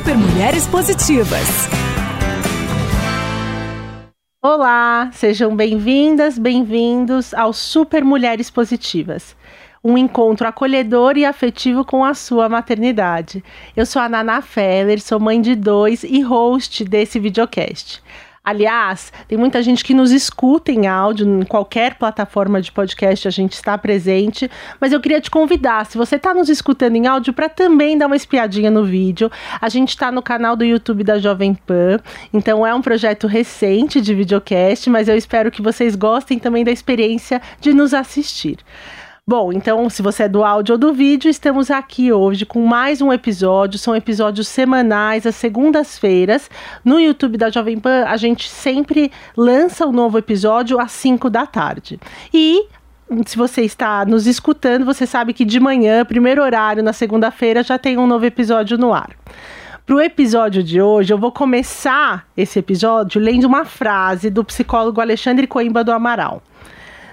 Super Mulheres Positivas. Olá, sejam bem-vindas, bem-vindos ao Super Mulheres Positivas. Um encontro acolhedor e afetivo com a sua maternidade. Eu sou a Nana Feller, sou mãe de dois e host desse videocast. Aliás, tem muita gente que nos escuta em áudio, em qualquer plataforma de podcast a gente está presente, mas eu queria te convidar, se você está nos escutando em áudio, para também dar uma espiadinha no vídeo. A gente está no canal do YouTube da Jovem Pan, então é um projeto recente de videocast, mas eu espero que vocês gostem também da experiência de nos assistir. Bom, então, se você é do áudio ou do vídeo, estamos aqui hoje com mais um episódio. São episódios semanais, às segundas-feiras. No YouTube da Jovem Pan, a gente sempre lança um novo episódio às 5 da tarde. E se você está nos escutando, você sabe que de manhã, primeiro horário, na segunda-feira, já tem um novo episódio no ar. Para o episódio de hoje, eu vou começar esse episódio lendo uma frase do psicólogo Alexandre Coimba do Amaral.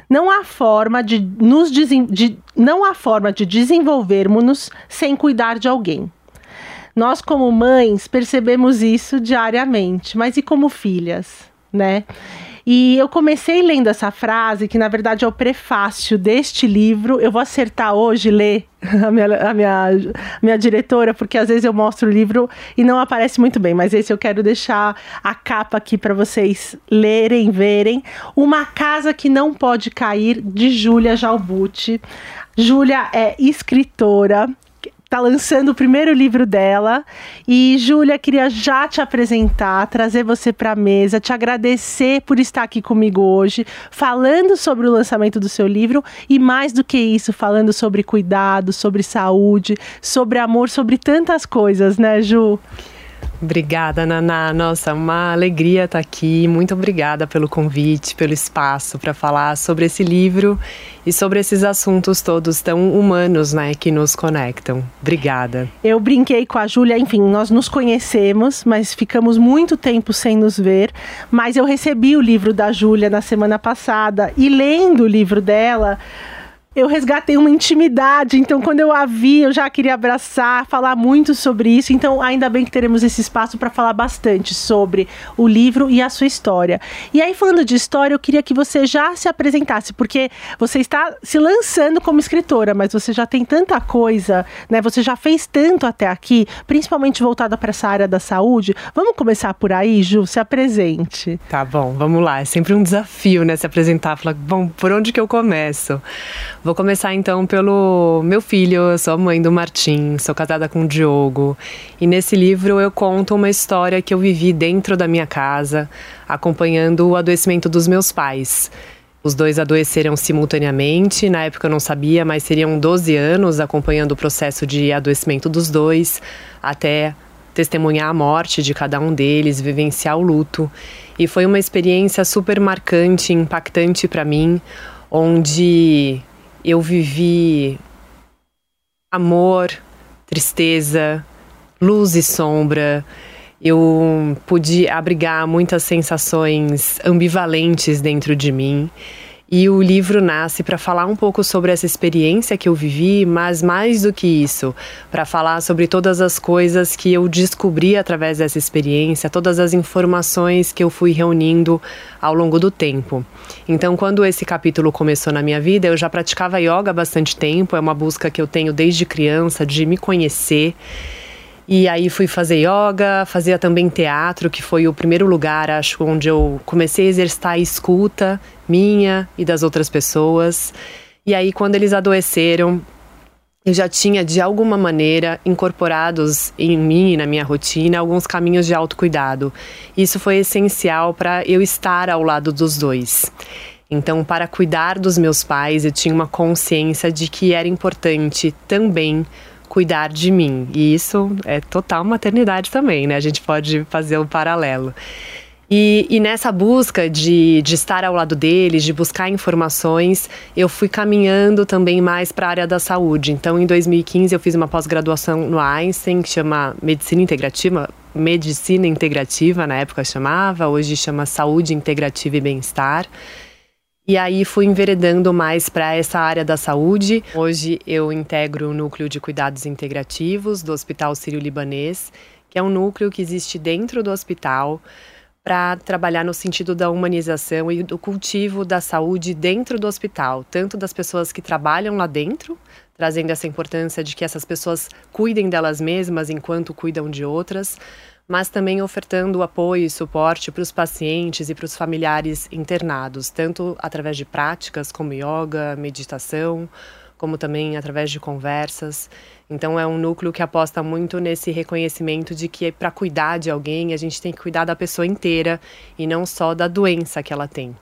Não há forma de nos de, não há forma de desenvolvermos-nos sem cuidar de alguém. Nós, como mães, percebemos isso diariamente, mas e como filhas, né? E eu comecei lendo essa frase, que na verdade é o prefácio deste livro. Eu vou acertar hoje ler a minha, a minha, minha diretora, porque às vezes eu mostro o livro e não aparece muito bem, mas esse eu quero deixar a capa aqui para vocês lerem, verem. Uma Casa que Não Pode Cair, de Júlia Jalbucci. Júlia é escritora, tá lançando o primeiro livro dela. E, Júlia, queria já te apresentar, trazer você para a mesa, te agradecer por estar aqui comigo hoje, falando sobre o lançamento do seu livro e, mais do que isso, falando sobre cuidado, sobre saúde, sobre amor, sobre tantas coisas, né, Ju? Obrigada, Naná. Nossa, uma alegria estar aqui. Muito obrigada pelo convite, pelo espaço para falar sobre esse livro e sobre esses assuntos todos tão humanos, né, que nos conectam. Obrigada. Eu brinquei com a Júlia, enfim, nós nos conhecemos, mas ficamos muito tempo sem nos ver. Mas eu recebi o livro da Júlia na semana passada e lendo o livro dela eu resgatei uma intimidade. Então, quando eu a vi, eu já queria abraçar, falar muito sobre isso. Então, ainda bem que teremos esse espaço para falar bastante sobre o livro e a sua história. E aí, falando de história, eu queria que você já se apresentasse, porque você está se lançando como escritora, mas você já tem tanta coisa, né? Você já fez tanto até aqui, principalmente voltada para essa área da saúde. Vamos começar por aí, Ju? Se apresente. Tá bom, vamos lá. É sempre um desafio, né? Se apresentar, falar, bom, por onde que eu começo? Vou começar então pelo meu filho. Eu sou a mãe do Martim, sou casada com o Diogo. E nesse livro eu conto uma história que eu vivi dentro da minha casa, acompanhando o adoecimento dos meus pais. Os dois adoeceram simultaneamente, na época eu não sabia, mas seriam 12 anos acompanhando o processo de adoecimento dos dois, até testemunhar a morte de cada um deles, vivenciar o luto. E foi uma experiência super marcante, impactante para mim, onde eu vivi amor, tristeza, luz e sombra. Eu pude abrigar muitas sensações ambivalentes dentro de mim. E o livro nasce para falar um pouco sobre essa experiência que eu vivi, mas mais do que isso, para falar sobre todas as coisas que eu descobri através dessa experiência, todas as informações que eu fui reunindo ao longo do tempo. Então, quando esse capítulo começou na minha vida, eu já praticava yoga há bastante tempo, é uma busca que eu tenho desde criança de me conhecer. E aí fui fazer yoga, fazia também teatro, que foi o primeiro lugar, acho, onde eu comecei a exercitar a escuta minha e das outras pessoas. E aí, quando eles adoeceram, eu já tinha, de alguma maneira, incorporados em mim e na minha rotina alguns caminhos de autocuidado. Isso foi essencial para eu estar ao lado dos dois. Então, para cuidar dos meus pais, eu tinha uma consciência de que era importante também cuidar de mim. E isso é total maternidade também, né? A gente pode fazer o um paralelo. E, e, nessa busca de, de estar ao lado deles, de buscar informações, eu fui caminhando também mais para a área da saúde. Então, em 2015, eu fiz uma pós-graduação no Einstein, que chama Medicina Integrativa, Medicina Integrativa, na época chamava, hoje chama Saúde Integrativa e Bem-Estar. E aí fui enveredando mais para essa área da saúde. Hoje eu integro o núcleo de cuidados integrativos do Hospital Sírio-Libanês que é um núcleo que existe dentro do hospital para trabalhar no sentido da humanização e do cultivo da saúde dentro do hospital, tanto das pessoas que trabalham lá dentro, trazendo essa importância de que essas pessoas cuidem delas mesmas enquanto cuidam de outras, mas também ofertando apoio e suporte para os pacientes e para os familiares internados, tanto através de práticas como yoga, meditação, como também através de conversas. Então é um núcleo que aposta muito nesse reconhecimento de que para cuidar de alguém, a gente tem que cuidar da pessoa inteira e não só da doença que ela tem.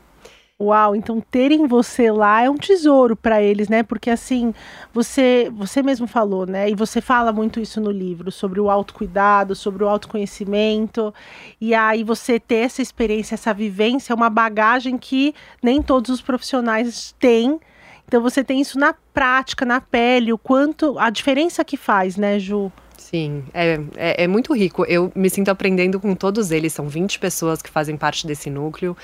Uau, então terem você lá é um tesouro para eles, né? Porque assim, você você mesmo falou, né? E você fala muito isso no livro sobre o autocuidado, sobre o autoconhecimento. E aí você ter essa experiência, essa vivência, é uma bagagem que nem todos os profissionais têm. Então você tem isso na prática, na pele, o quanto a diferença que faz, né, Ju? Sim, é, é, é, muito rico. Eu me sinto aprendendo com todos eles. São 20 pessoas que fazem parte desse núcleo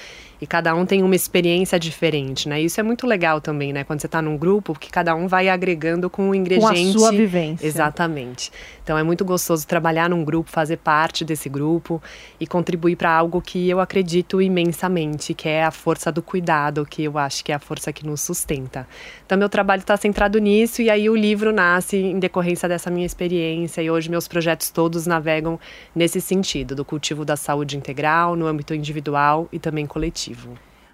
e cada um tem uma experiência diferente, né? Isso é muito legal também, né? Quando você está num grupo, que cada um vai agregando com o ingrediente. Com a sua vivência. Exatamente. Então é muito gostoso trabalhar num grupo, fazer parte desse grupo e contribuir para algo que eu acredito imensamente, que é a força do cuidado, que eu acho que é a força que nos sustenta. Então meu trabalho está centrado nisso e aí o livro nasce em decorrência dessa minha experiência e hoje meus projetos todos navegam nesse sentido, do cultivo da saúde integral no âmbito individual e também coletivo.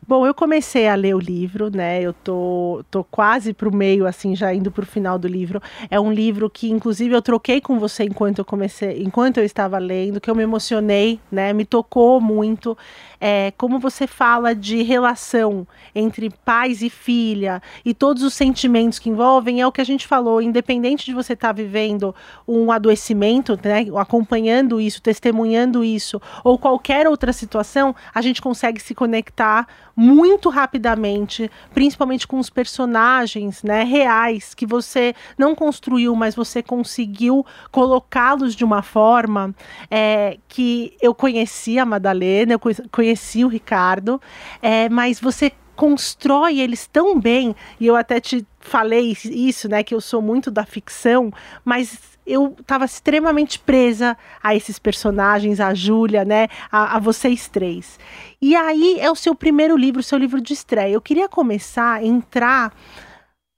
Bom, eu comecei a ler o livro, né? Eu tô, tô quase pro meio, assim, já indo pro final do livro. É um livro que, inclusive, eu troquei com você enquanto eu comecei, enquanto eu estava lendo, que eu me emocionei, né? Me tocou muito. É, como você fala de relação entre pais e filha e todos os sentimentos que envolvem, é o que a gente falou, independente de você estar tá vivendo um adoecimento, né? Acompanhando isso, testemunhando isso, ou qualquer outra situação, a gente consegue se conectar muito rapidamente, principalmente com os personagens né, reais que você não construiu, mas você conseguiu colocá-los de uma forma é, que eu conheci a Madalena, eu conheci o Ricardo, é, mas você constrói eles tão bem, e eu até te falei isso, né, que eu sou muito da ficção, mas eu estava extremamente presa a esses personagens, a Júlia, né, a, a, vocês três. E aí é o seu primeiro livro, seu livro de estreia. Eu queria começar a entrar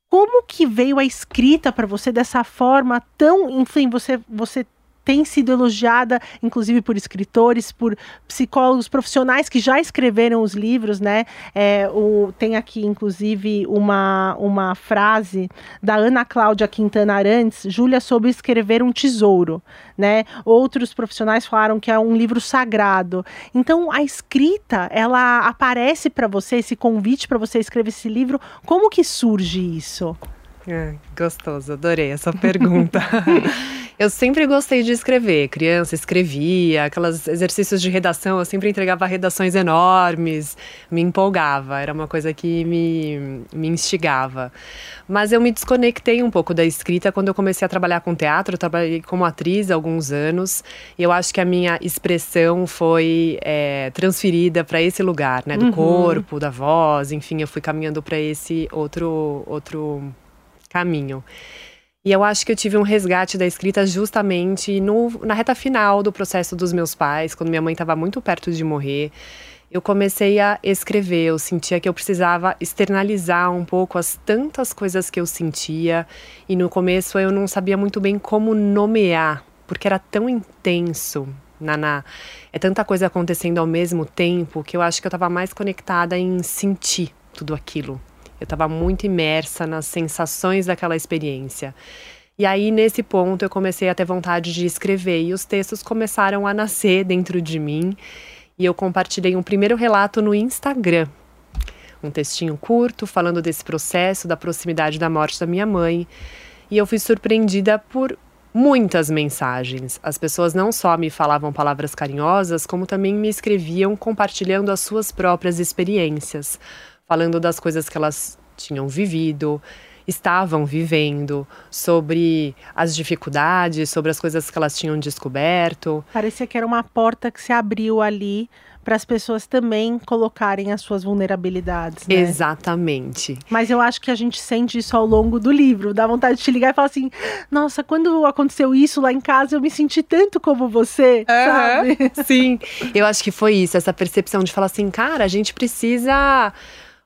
como que veio a escrita para você dessa forma tão, enfim, você você tem sido elogiada, inclusive por escritores, por psicólogos profissionais que já escreveram os livros, né? É, o, tem aqui, inclusive, uma, uma frase da Ana Cláudia Quintana Arantes, Júlia soube escrever um tesouro, né? Outros profissionais falaram que é um livro sagrado. Então, a escrita, ela aparece para você, esse convite para você escrever esse livro, como que surge isso? É, gostoso, adorei essa pergunta. Eu sempre gostei de escrever. Criança, escrevia, aqueles exercícios de redação, eu sempre entregava redações enormes, me empolgava, era uma coisa que me, me instigava. Mas eu me desconectei um pouco da escrita quando eu comecei a trabalhar com teatro. Eu trabalhei como atriz há alguns anos e eu acho que a minha expressão foi é, transferida para esse lugar, né? Do uhum. corpo, da voz, enfim, eu fui caminhando para esse outro, outro caminho. E eu acho que eu tive um resgate da escrita justamente no, na reta final do processo dos meus pais, quando minha mãe estava muito perto de morrer. Eu comecei a escrever, eu sentia que eu precisava externalizar um pouco as tantas coisas que eu sentia. E no começo eu não sabia muito bem como nomear, porque era tão intenso. Naná, é tanta coisa acontecendo ao mesmo tempo que eu acho que eu estava mais conectada em sentir tudo aquilo, eu estava muito imersa nas sensações daquela experiência. E aí, nesse ponto, eu comecei a ter vontade de escrever e os textos começaram a nascer dentro de mim. E eu compartilhei um primeiro relato no Instagram. Um textinho curto falando desse processo, da proximidade da morte da minha mãe. E eu fui surpreendida por muitas mensagens. As pessoas não só me falavam palavras carinhosas, como também me escreviam compartilhando as suas próprias experiências falando das coisas que elas tinham vivido, estavam vivendo, sobre as dificuldades, sobre as coisas que elas tinham descoberto. Parecia que era uma porta que se abriu ali para as pessoas também colocarem as suas vulnerabilidades. Né? Exatamente. Mas eu acho que a gente sente isso ao longo do livro. Dá vontade de te ligar e falar assim: nossa, quando aconteceu isso lá em casa, eu me senti tanto como você, uhum. sabe? Sim. Eu acho que foi isso, essa percepção de falar assim, cara, a gente precisa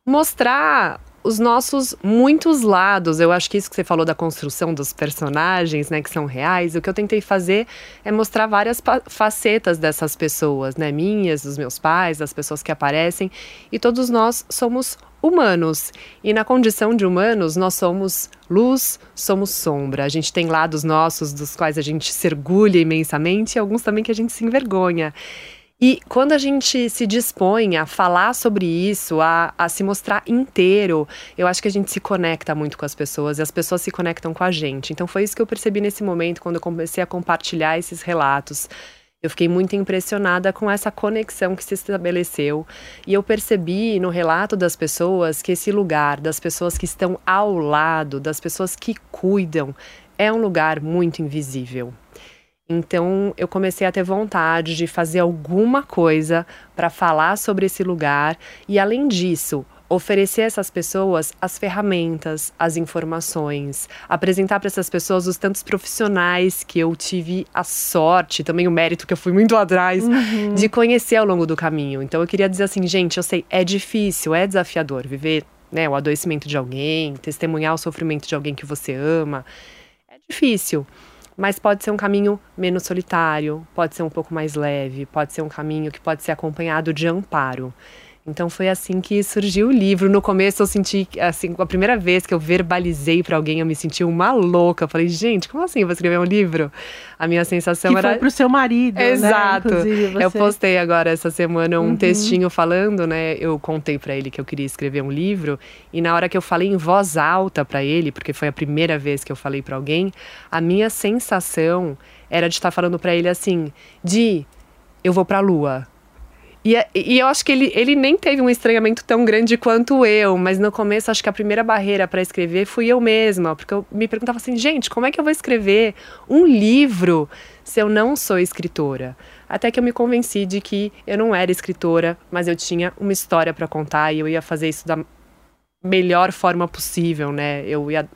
mostrar os nossos muitos lados. Eu acho que isso que você falou da construção dos personagens, né, que são reais, o que eu tentei fazer é mostrar várias facetas dessas pessoas, né, minhas, dos meus pais, das pessoas que aparecem, e todos nós somos humanos. E na condição de humanos, nós somos luz, somos sombra. A gente tem lados nossos dos quais a gente se orgulha imensamente e alguns também que a gente se envergonha. E quando a gente se dispõe a falar sobre isso, a, a, se mostrar inteiro, eu acho que a gente se conecta muito com as pessoas e as pessoas se conectam com a gente. Então foi isso que eu percebi nesse momento, quando eu comecei a compartilhar esses relatos. Eu fiquei muito impressionada com essa conexão que se estabeleceu. E eu percebi no relato das pessoas que esse lugar, das pessoas que estão ao lado, das pessoas que cuidam, é um lugar muito invisível. Então eu comecei a ter vontade de fazer alguma coisa para falar sobre esse lugar e, além disso, oferecer a essas pessoas as ferramentas, as informações, apresentar para essas pessoas os tantos profissionais que eu tive a sorte, também o mérito que eu fui muito atrás uhum. de conhecer ao longo do caminho. Então eu queria dizer assim, gente, eu sei, é difícil, é desafiador viver, né, o adoecimento de alguém, testemunhar o sofrimento de alguém que você ama. É difícil mas pode ser um caminho menos solitário, pode ser um pouco mais leve, pode ser um caminho que pode ser acompanhado de amparo. Então foi assim que surgiu o livro. No começo eu senti, assim, a primeira vez que eu verbalizei para alguém, eu me senti uma louca. Eu falei, gente, como assim eu vou escrever um livro? A minha sensação que era. Foi pro seu marido. Né, Exato. Né? Eu postei agora essa semana um uhum. textinho falando, né? Eu contei para ele que eu queria escrever um livro. E na hora que eu falei em voz alta para ele, porque foi a primeira vez que eu falei para alguém, a minha sensação era de estar falando para ele assim: Di, eu vou pra lua e, e eu acho que ele, ele nem teve um estranhamento tão grande quanto eu, mas no começo acho que a primeira barreira para escrever fui eu mesma, porque eu me perguntava assim, gente, como é que eu vou escrever um livro se eu não sou escritora? Até que eu me convenci de que eu não era escritora, mas eu tinha uma história para contar e eu ia fazer isso da melhor forma possível, né? Eu ia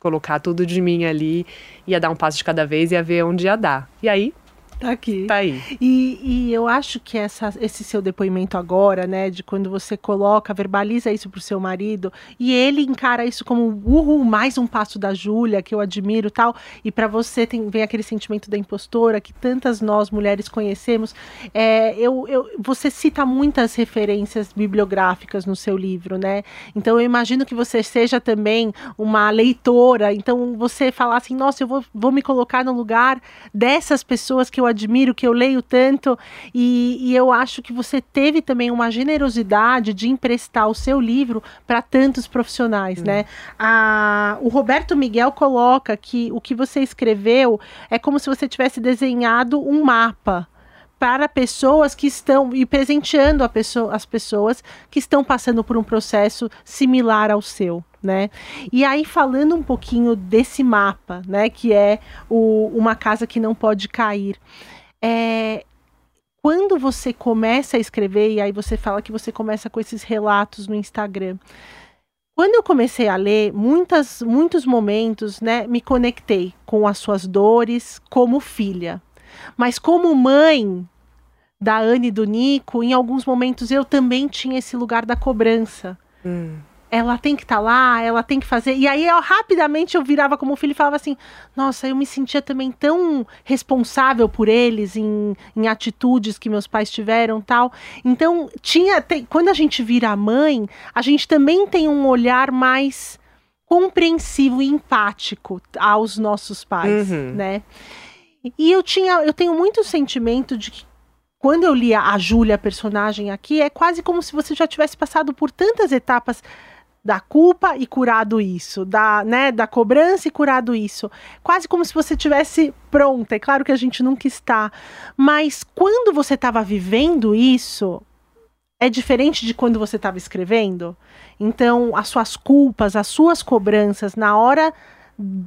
colocar tudo de mim ali, ia dar um passo de cada vez e ia ver onde ia dar. E aí Tá aqui. Tá aí. E, e eu acho que essa, esse seu depoimento agora, né, de quando você coloca, verbaliza isso pro seu marido, e ele encara isso como, uhul, mais um passo da Júlia, que eu admiro tal, e para você tem, vem aquele sentimento da impostora, que tantas nós mulheres conhecemos. É, eu, eu, você cita muitas referências bibliográficas no seu livro, né? Então eu imagino que você seja também uma leitora, então você falar assim, nossa, eu vou, vou me colocar no lugar dessas pessoas que eu admiro, que eu leio tanto, e, e eu acho que você teve também uma generosidade de emprestar o seu livro para tantos profissionais, hum. né? A, o Roberto Miguel coloca que o que você escreveu é como se você tivesse desenhado um mapa para pessoas que estão e presenteando pessoa, as pessoas que estão passando por um processo similar ao seu. Né? E aí falando um pouquinho desse mapa, né, que é o, uma casa que não pode cair. É, quando você começa a escrever e aí você fala que você começa com esses relatos no Instagram, quando eu comecei a ler, muitas, muitos momentos, né, me conectei com as suas dores como filha. Mas como mãe da Anne e do Nico, em alguns momentos eu também tinha esse lugar da cobrança. Hum. Ela tem que estar tá lá, ela tem que fazer. E aí eu rapidamente eu virava como filho e falava assim: Nossa, eu me sentia também tão responsável por eles em, em atitudes que meus pais tiveram tal. Então, tinha. Tem, quando a gente vira mãe, a gente também tem um olhar mais compreensivo e empático aos nossos pais, uhum. né? E eu tinha, eu tenho muito sentimento de que quando eu li a Júlia, a personagem aqui, é quase como se você já tivesse passado por tantas etapas da culpa e curado isso, da, né, da cobrança e curado isso. Quase como se você tivesse pronta. É claro que a gente nunca está, mas quando você estava vivendo isso, é diferente de quando você estava escrevendo. Então, as suas culpas, as suas cobranças na hora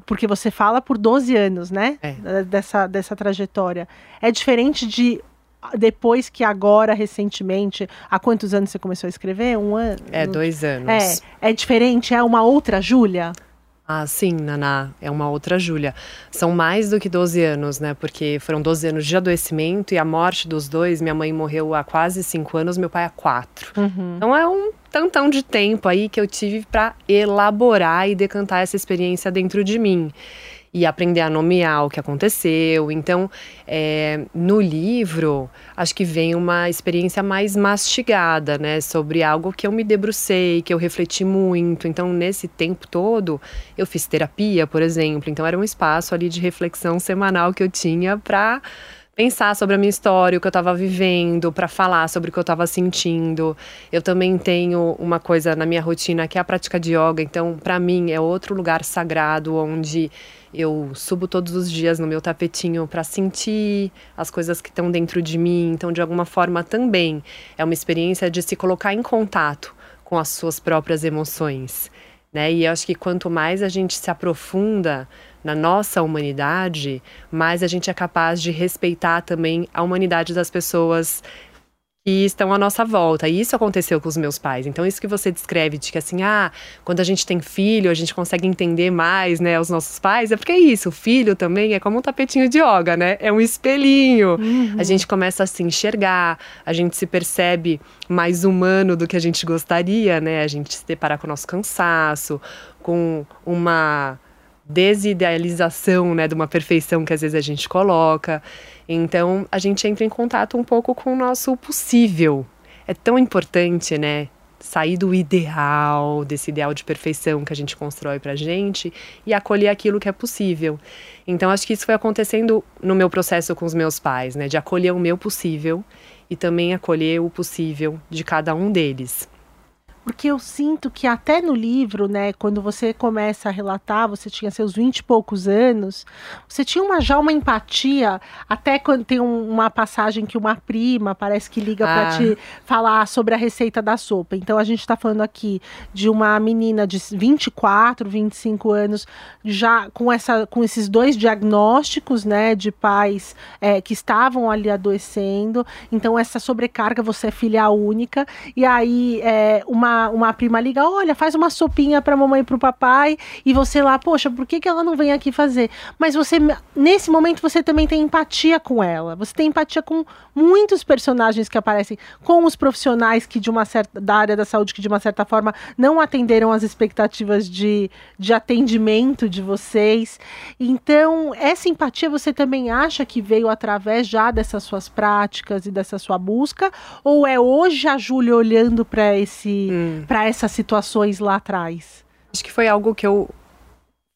porque você fala por 12 anos, né? É. Dessa, dessa trajetória. É diferente de depois que agora, recentemente, há quantos anos você começou a escrever? Um ano? É, dois anos. É, é diferente? É uma outra Júlia? Ah, sim, Naná, é uma outra Júlia. São mais do que 12 anos, né? Porque foram 12 anos de adoecimento e a morte dos dois. Minha mãe morreu há quase 5 anos, meu pai há 4. Uhum. Então é um tantão de tempo aí que eu tive para elaborar e decantar essa experiência dentro de mim e aprender a nomear o que aconteceu. Então, é, no livro, acho que vem uma experiência mais mastigada, né, sobre algo que eu me debrucei, que eu refleti muito. Então, nesse tempo todo, eu fiz terapia, por exemplo. Então, era um espaço ali de reflexão semanal que eu tinha para pensar sobre a minha história, o que eu estava vivendo, para falar sobre o que eu estava sentindo. Eu também tenho uma coisa na minha rotina que é a prática de yoga, então para mim é outro lugar sagrado onde eu subo todos os dias no meu tapetinho para sentir as coisas que estão dentro de mim. Então, de alguma forma, também é uma experiência de se colocar em contato com as suas próprias emoções. Né? E eu acho que quanto mais a gente se aprofunda na nossa humanidade, mais a gente é capaz de respeitar também a humanidade das pessoas que estão à nossa volta. E isso aconteceu com os meus pais. Então, isso que você descreve de que assim, ah, quando a gente tem filho, a gente consegue entender mais, né, os nossos pais, é porque é isso, o filho também é como um tapetinho de yoga, né? É um espelhinho. Uhum. A gente começa a se enxergar, a gente se percebe mais humano do que a gente gostaria, né? A gente se depara com o nosso cansaço, com uma desidealização, né, de uma perfeição que às vezes a gente coloca. Então, a gente entra em contato um pouco com o nosso possível. É tão importante, né, sair do ideal, desse ideal de perfeição que a gente constrói pra gente e acolher aquilo que é possível. Então, acho que isso foi acontecendo no meu processo com os meus pais, né, de acolher o meu possível e também acolher o possível de cada um deles. Porque eu sinto que até no livro, né, quando você começa a relatar, você tinha seus vinte e poucos anos, você tinha uma, já uma empatia, até quando tem um, uma passagem que uma prima parece que liga ah. para te falar sobre a receita da sopa. Então a gente está falando aqui de uma menina de 24, 25 anos, já com, essa, com esses dois diagnósticos, né, de pais é, que estavam ali adoecendo. Então essa sobrecarga, você é filha única, e aí é, uma uma, prima liga, olha, faz uma sopinha para mamãe e para o papai, e você lá, poxa, por que, que ela não vem aqui fazer? Mas você, nesse momento, você também tem empatia com ela. Você tem empatia com muitos personagens que aparecem, com os profissionais que de uma certa da área da saúde que de uma certa forma não atenderam as expectativas de, de atendimento de vocês. Então, essa empatia você também acha que veio através já dessas suas práticas e dessa sua busca? Ou é hoje a Júlia olhando para esse hum para essas situações lá atrás? Acho que foi algo que eu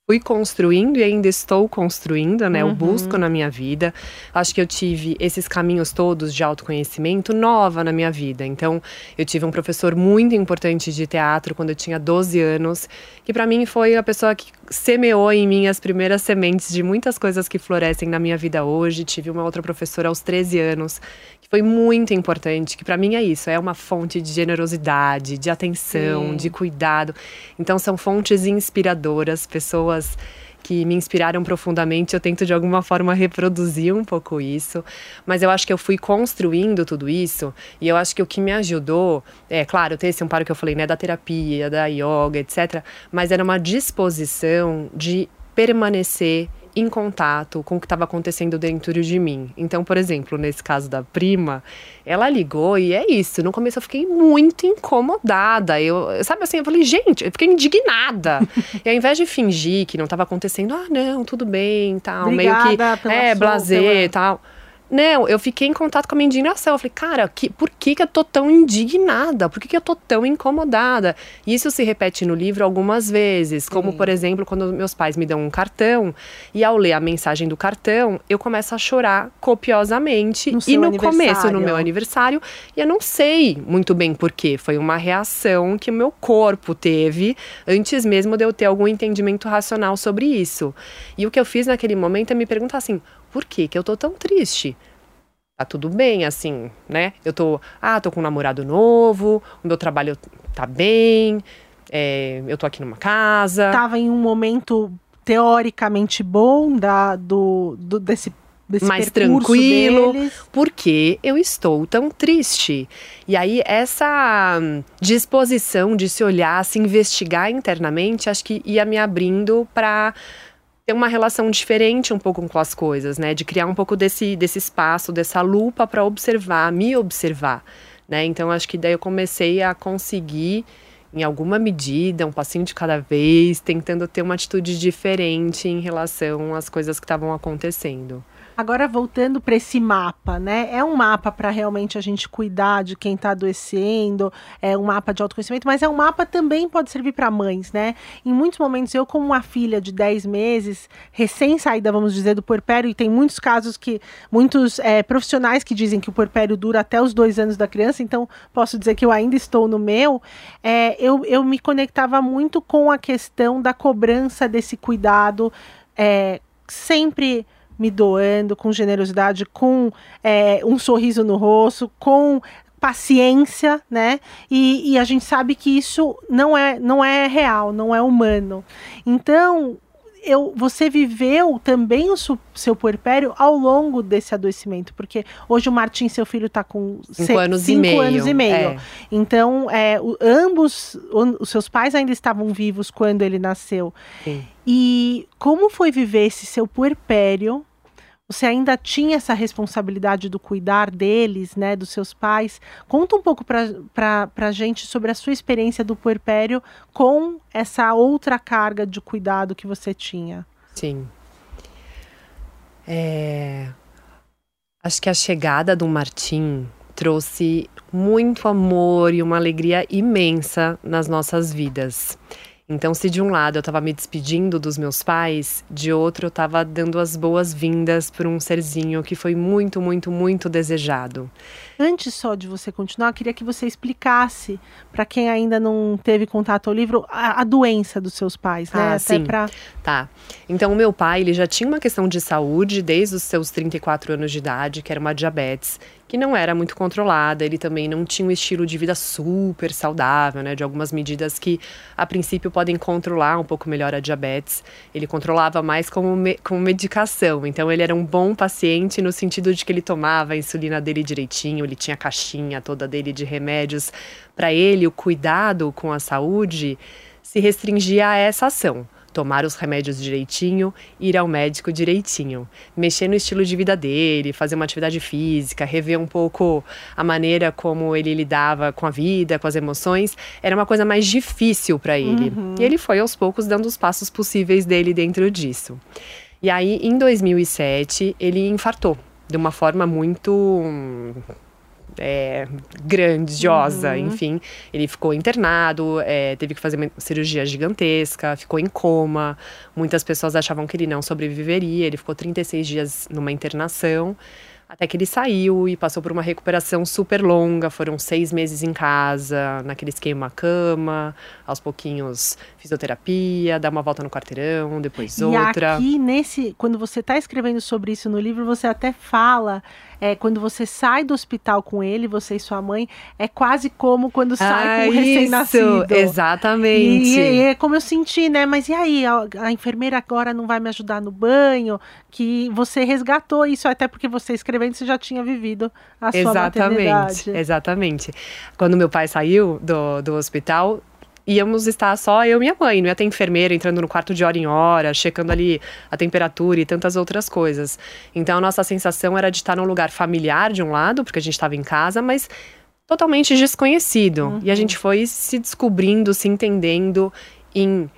fui construindo e ainda estou construindo, né? Uhum. Eu busco na minha vida. Acho que eu tive esses caminhos todos de autoconhecimento nova na minha vida. Então, eu tive um professor muito importante de teatro quando eu tinha 12 anos, que para mim foi a pessoa que semeou em mim as primeiras sementes de muitas coisas que florescem na minha vida hoje. Tive uma outra professora aos 13 anos, foi muito importante, que para mim é isso, é uma fonte de generosidade, de atenção, Sim. de cuidado. Então são fontes inspiradoras, pessoas que me inspiraram profundamente. Eu tento de alguma forma reproduzir um pouco isso, mas eu acho que eu fui construindo tudo isso e eu acho que o que me ajudou, é claro, ter esse amparo que eu falei, né, da terapia, da yoga, etc, mas era uma disposição de permanecer em contato com o que estava acontecendo dentro de mim. Então, por exemplo, nesse caso da prima, ela ligou e é isso. No começo eu fiquei muito incomodada. Eu, sabe assim, eu falei, gente, eu fiquei indignada. e ao invés de fingir que não estava acontecendo, ah, não, tudo bem, tal, Obrigada meio que é, blazer e tal. Não, eu fiquei em contato com a minha indignação. Eu falei, cara, que, por que, que eu tô tão indignada? Por que, que eu tô tão incomodada? E isso se repete no livro algumas vezes. Como, Sim. por exemplo, quando meus pais me dão um cartão e ao ler a mensagem do cartão, eu começo a chorar copiosamente. No e no começo, no meu aniversário, e eu não sei muito bem por quê. Foi uma reação que o meu corpo teve antes mesmo de eu ter algum entendimento racional sobre isso. E o que eu fiz naquele momento é me perguntar assim: por que que eu tô tão triste? Tá tudo bem, assim, né? Eu tô, ah, tô com um namorado novo, o meu trabalho tá bem, é, eu tô aqui numa casa. Tava em um momento teoricamente bom da, do, do desse desse mais tranquilo, deles. porque eu estou tão triste. E aí essa disposição de se olhar, se investigar internamente, acho que ia me abrindo para ter uma relação diferente um pouco com as coisas, né? De criar um pouco desse, desse espaço, dessa lupa para observar, me observar, né? Então acho que daí eu comecei a conseguir em alguma medida, um passinho de cada vez, tentando ter uma atitude diferente em relação às coisas que estavam acontecendo. Agora voltando para esse mapa, né? É um mapa para realmente a gente cuidar de quem está adoecendo, é um mapa de autoconhecimento, mas é um mapa também pode servir para mães, né? Em muitos momentos eu como uma filha de 10 meses, recém-saída, vamos dizer, do puerpério, e tem muitos casos que muitos é, profissionais que dizem que o puerpério dura até os dois anos da criança, então posso dizer que eu ainda estou no meu. É, eu, eu me conectava muito com a questão da cobrança desse cuidado, é, sempre me doando com generosidade, com é, um sorriso no rosto, com paciência, né? E, e, a gente sabe que isso não é, não é real, não é humano. Então, eu, você viveu também o su, seu puerpério ao longo desse adoecimento, porque hoje o Martim, seu filho, está com cinco, se, anos, cinco e anos e meio. É. Então, é, o, ambos, o, os seus pais ainda estavam vivos quando ele nasceu. Sim. E como foi viver esse seu puerpério? Você ainda tinha essa responsabilidade do cuidar deles, né, dos seus pais. Conta um pouco para a gente sobre a sua experiência do puerpério com essa outra carga de cuidado que você tinha. Sim. É... Acho que a chegada do Martim trouxe muito amor e uma alegria imensa nas nossas vidas. Então, se de um lado eu estava me despedindo dos meus pais, de outro eu estava dando as boas-vindas para um serzinho que foi muito, muito, muito desejado. Antes só de você continuar, eu queria que você explicasse para quem ainda não teve contato ao livro a, a doença dos seus pais, né? Ah, Até sim. Pra... Tá. Então, o meu pai, ele já tinha uma questão de saúde desde os seus 34 anos de idade, que era uma diabetes, que não era muito controlada. Ele também não tinha um estilo de vida super saudável, né? De algumas medidas que, a princípio, podem controlar um pouco melhor a diabetes. Ele controlava mais como, me como medicação. Então, ele era um bom paciente no sentido de que ele tomava a insulina dele direitinho, ele tinha a caixinha toda dele de remédios. Para ele, o cuidado com a saúde se restringia a essa ação tomar os remédios direitinho, ir ao médico direitinho, mexer no estilo de vida dele, fazer uma atividade física, rever um pouco a maneira como ele lidava com a vida, com as emoções, era uma coisa mais difícil para ele. Uhum. E ele foi aos poucos dando os passos possíveis dele dentro disso. E aí, em 2007, ele infartou de uma forma muito é, grandiosa, uhum. enfim. Ele ficou internado, é, teve que fazer uma cirurgia gigantesca, ficou em coma. Muitas pessoas achavam que ele não sobreviveria. Ele ficou 36 dias numa internação. Até que ele saiu e passou por uma recuperação super longa. Foram seis meses em casa, naquele esquema cama, aos pouquinhos fisioterapia, dar uma volta no quarteirão, depois e outra. E aqui nesse, quando você está escrevendo sobre isso no livro, você até fala é, quando você sai do hospital com ele, você e sua mãe, é quase como quando sai ah, com o recém-nascido. Exatamente. E, e, é como eu senti, né? Mas e aí, a, a, enfermeira agora não vai me ajudar no banho? Que você resgatou isso, até porque você escrevendo, você já tinha vivido a sua exatamente, maternidade. Exatamente. Quando meu pai saiu do, do hospital, íamos estar só eu e minha mãe, não ia ter enfermeira entrando no quarto de hora em hora, checando ali a temperatura e tantas outras coisas. Então a nossa sensação era de estar num lugar familiar de um lado, porque a gente estava em casa, mas totalmente desconhecido. Uhum. E a gente foi se descobrindo, se entendendo em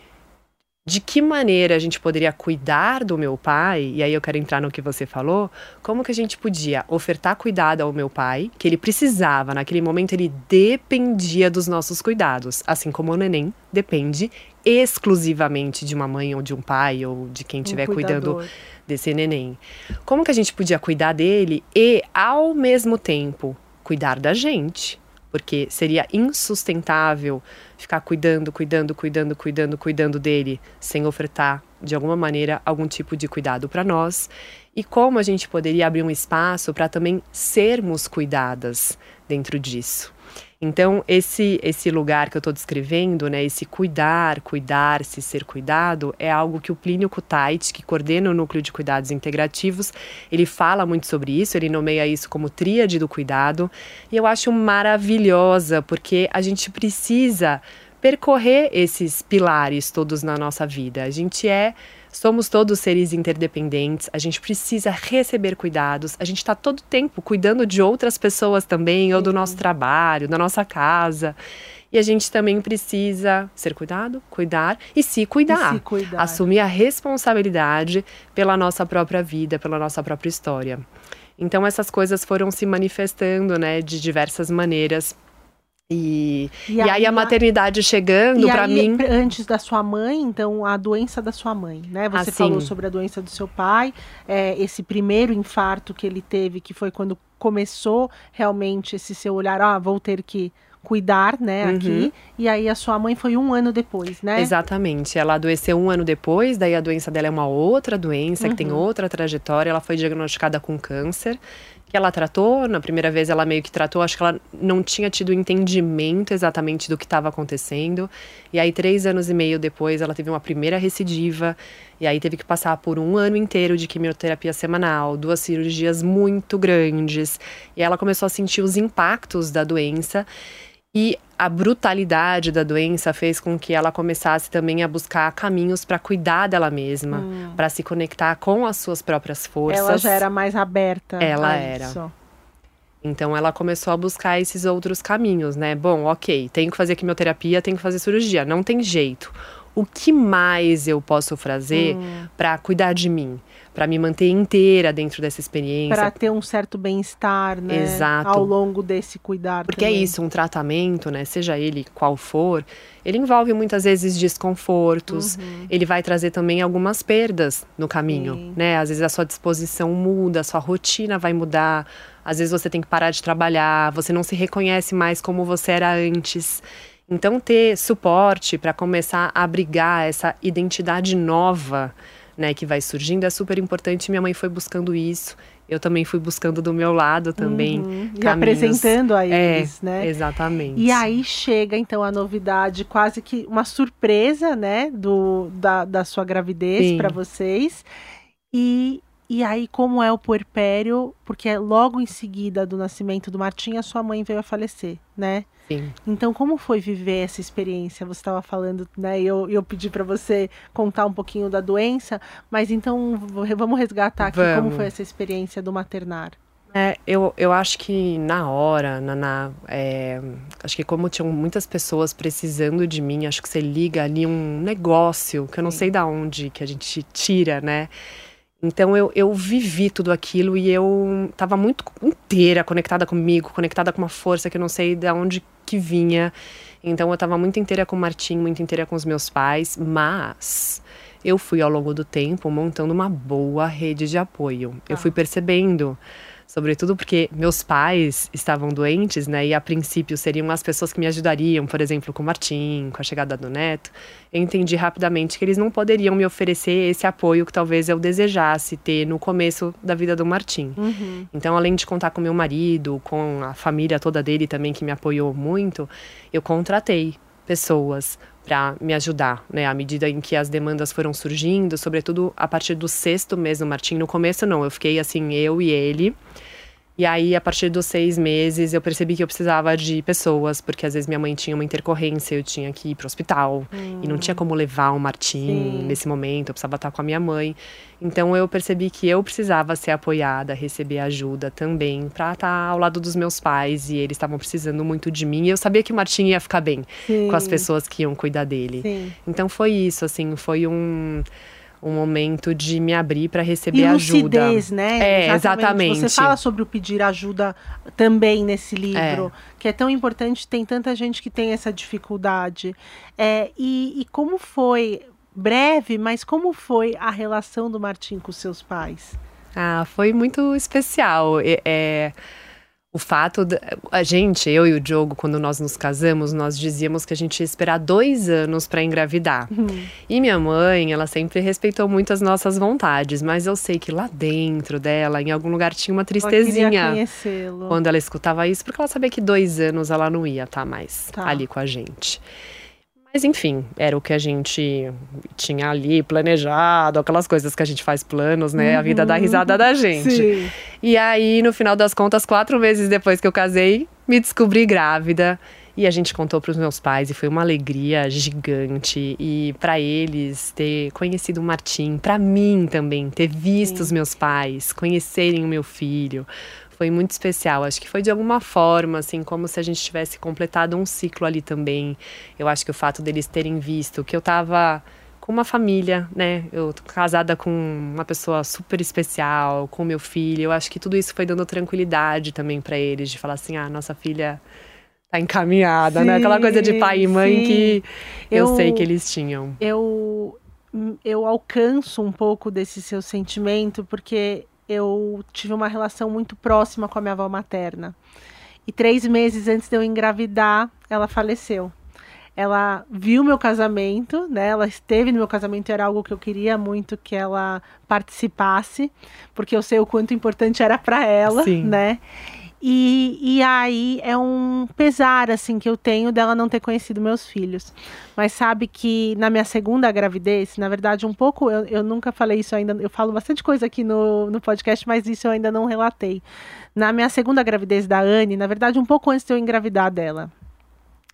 de que maneira a gente poderia cuidar do meu pai, e aí eu quero entrar no que você falou, como que a gente podia ofertar cuidado ao meu pai, que ele precisava, naquele momento ele dependia dos nossos cuidados, assim como o neném depende exclusivamente de uma mãe ou de um pai ou de quem estiver um cuidando desse neném. Como que a gente podia cuidar dele e ao mesmo tempo cuidar da gente? porque seria insustentável ficar cuidando, cuidando, cuidando, cuidando, cuidando dele, sem ofertar de alguma maneira algum tipo de cuidado para nós, e como a gente poderia abrir um espaço para também sermos cuidadas dentro disso. Então, esse, esse lugar que eu estou descrevendo, né, esse cuidar, cuidar-se, ser cuidado, é algo que o Plínio Kutait, que coordena o Núcleo de Cuidados Integrativos, ele fala muito sobre isso, ele nomeia isso como tríade do cuidado, e eu acho maravilhosa, porque a gente precisa percorrer esses pilares todos na nossa vida. A gente é Somos todos seres interdependentes, a gente precisa receber cuidados, a gente está todo tempo cuidando de outras pessoas também, ou do nosso trabalho, da nossa casa. E a gente também precisa ser cuidado, cuidar e se cuidar. E se cuidar. Assumir a responsabilidade pela nossa própria vida, pela nossa própria história. Então essas coisas foram se manifestando, né, de diversas maneiras e, e, e aí, aí, a maternidade chegando para mim. Antes da sua mãe, então, a doença da sua mãe, né? Você assim. falou sobre a doença do seu pai, é, esse primeiro infarto que ele teve, que foi quando começou realmente esse seu olhar, ah, vou ter que cuidar, né, uhum. aqui. E aí a sua mãe foi um ano depois, né? Exatamente. Ela adoeceu um ano depois, daí a doença dela é uma outra doença, uhum. que tem uhum. outra trajetória. Ela foi diagnosticada com câncer que ela tratou. Na primeira vez ela meio que tratou, acho que ela não tinha tido entendimento exatamente do que estava acontecendo. E aí, três anos e meio depois, ela teve uma primeira recidiva. E aí teve que passar por um ano inteiro de quimioterapia semanal, duas cirurgias muito grandes. E ela começou a sentir os impactos da doença. E a brutalidade da doença fez com que ela começasse também a buscar caminhos para cuidar dela mesma, hum. para se conectar com as suas próprias forças. Ela já era mais aberta. Ela era. Isso. Então ela começou a buscar esses outros caminhos, né? Bom, ok, tenho que fazer quimioterapia, tenho que fazer cirurgia, não tem jeito. O que mais eu posso fazer hum. para cuidar de mim? Para me manter inteira dentro dessa experiência. Para ter um certo bem-estar, né? Exato. Ao longo desse cuidar. Porque é também. é isso, um tratamento, né? Seja ele qual for, ele envolve muitas vezes desconfortos. Uhum. Ele vai trazer também algumas perdas no caminho, Sim. né? Às vezes a sua disposição muda, a sua rotina vai mudar. Às vezes você tem que parar de trabalhar, você não se reconhece mais como você era antes. Então ter suporte para começar a abrigar essa identidade nova né, que vai surgindo é super importante. Minha mãe foi buscando isso. Eu também fui buscando do meu lado também. Uhum. E apresentando a é, eles, é, né? Exatamente. E aí chega então a novidade, quase que uma surpresa, né, do, da, da sua gravidez para vocês. E e aí, como é o puerpério? Porque logo em seguida do nascimento do Martim, a sua mãe veio a falecer, né? Sim. Então, como foi viver essa experiência? Você estava falando, né? Eu, eu pedi para você contar um pouquinho da doença, mas então vamos resgatar aqui vamos. como foi essa experiência do maternar. É, eu, eu acho que na hora, na, na é, acho que como tinham muitas pessoas precisando de mim, acho que você liga ali um negócio que eu não Sim. sei da onde que a gente tira, né? Então eu, eu vivi tudo aquilo e eu estava muito inteira conectada comigo, conectada com uma força que eu não sei de onde que vinha. Então eu estava muito inteira com o Martim, muito inteira com os meus pais, mas eu fui ao longo do tempo montando uma boa rede de apoio. Eu fui percebendo sobretudo porque meus pais estavam doentes, né? E a princípio seriam as pessoas que me ajudariam, por exemplo, com o Martim, com a chegada do neto. Eu entendi rapidamente que eles não poderiam me oferecer esse apoio que talvez eu desejasse ter no começo da vida do Martim. Uhum. Então, além de contar com meu marido, com a família toda dele também que me apoiou muito, eu contratei pessoas para me ajudar, né? À medida em que as demandas foram surgindo, sobretudo a partir do sexto mês do Martim. No começo, não, eu fiquei assim, eu e ele. E aí, a partir dos seis meses, eu percebi que eu precisava de pessoas, porque às vezes minha mãe tinha uma intercorrência, eu tinha que ir pro hospital. Hum. E não tinha como levar o Martim Sim. nesse momento, eu precisava estar com a minha mãe. Então, eu percebi que eu precisava ser apoiada, receber ajuda também, para estar ao lado dos meus pais. E eles estavam precisando muito de mim. E eu sabia que o Martim ia ficar bem Sim. com as pessoas que iam cuidar dele. Sim. Então, foi isso, assim, foi um um momento de me abrir para receber e ajuda. lucidez, né? É, exatamente. Você fala sobre o pedir ajuda também nesse livro, é. que é tão importante, tem tanta gente que tem essa dificuldade. É, e, e como foi, breve, mas como foi a relação do Martim com seus pais? Ah, foi muito especial. É, O fato, de, a gente, eu e o Diogo, quando nós nos casamos, nós dizíamos que a gente ia esperar dois anos para engravidar. Uhum. E minha mãe, ela sempre respeitou muito as nossas vontades, mas eu sei que lá dentro dela, em algum lugar, tinha uma tristezinha. Quando ela escutava isso, porque ela sabia que dois anos ela não ia estar tá mais tá. ali com a gente. Mas enfim, era o que a gente tinha ali planejado, aquelas coisas que a gente faz planos, né? Uhum. A vida dá uhum. risada da gente. Sim. E aí, no final das contas, quatro meses depois que eu casei, me descobri grávida. E a gente contou para os meus pais e foi uma alegria gigante. E para eles ter conhecido o Martim, para mim também ter visto Sim. os meus pais, conhecerem o meu filho, foi muito especial. Acho que foi de alguma forma, assim, como se a gente tivesse completado um ciclo ali também. Eu acho que o fato deles terem visto que eu tava com uma família, né? Eu tô casada com uma pessoa super especial, com meu filho. Eu acho que tudo isso foi dando tranquilidade também para eles, de falar assim: ah, nossa filha tá encaminhada, sim, né? Aquela coisa de pai e mãe sim. que eu, eu sei que eles tinham. Eu eu alcanço um pouco desse seu sentimento porque eu tive uma relação muito próxima com a minha avó materna. E três meses antes de eu engravidar, ela faleceu. Ela viu meu casamento, né? Ela esteve no meu casamento, era algo que eu queria muito que ela participasse, porque eu sei o quanto importante era para ela, Sim. né? E, e aí é um pesar, assim, que eu tenho dela não ter conhecido meus filhos. Mas sabe que na minha segunda gravidez, na verdade, um pouco, eu, eu nunca falei isso ainda, eu falo bastante coisa aqui no, no podcast, mas isso eu ainda não relatei. Na minha segunda gravidez da Anne, na verdade, um pouco antes de eu engravidar dela,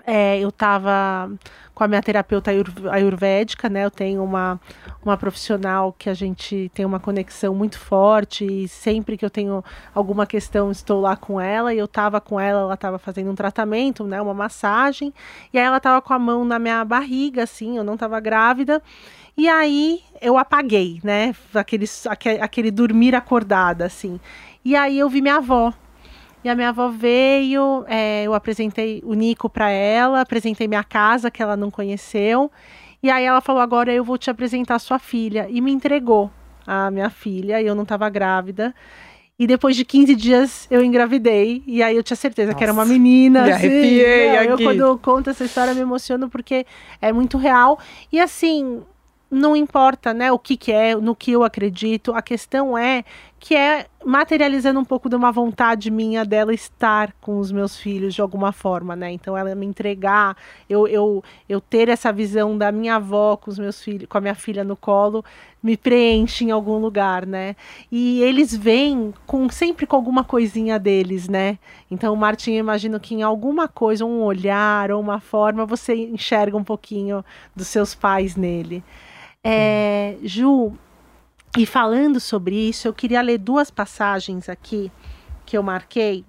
é, eu estava com a minha terapeuta ayurvédica, né? Eu tenho uma, uma profissional que a gente tem uma conexão muito forte e sempre que eu tenho alguma questão estou lá com ela e eu estava com ela, ela estava fazendo um tratamento, né? Uma massagem e aí ela estava com a mão na minha barriga, assim, eu não estava grávida. E aí eu apaguei, né? Aquele, aquele, aquele dormir acordada, assim. E aí eu vi minha avó e a minha avó veio, é, eu apresentei o Nico para ela, apresentei minha casa que ela não conheceu. E aí ela falou: agora eu vou te apresentar a sua filha. E me entregou a minha filha, e eu não estava grávida. E depois de 15 dias eu engravidei. E aí eu tinha certeza Nossa, que era uma menina. Me assim, arrepiei assim, Eu, quando eu conto essa história, me emociono porque é muito real. E assim, não importa, né, o que, que é, no que eu acredito. A questão é que é materializando um pouco de uma vontade minha dela estar com os meus filhos de alguma forma, né? Então ela me entregar, eu, eu, eu ter essa visão da minha avó com os meus filhos, com a minha filha no colo, me preenche em algum lugar, né? E eles vêm com sempre com alguma coisinha deles, né? Então o Martin, eu imagino que em alguma coisa, um olhar ou uma forma, você enxerga um pouquinho dos seus pais nele. É, Ju, e falando sobre isso, eu queria ler duas passagens aqui que eu marquei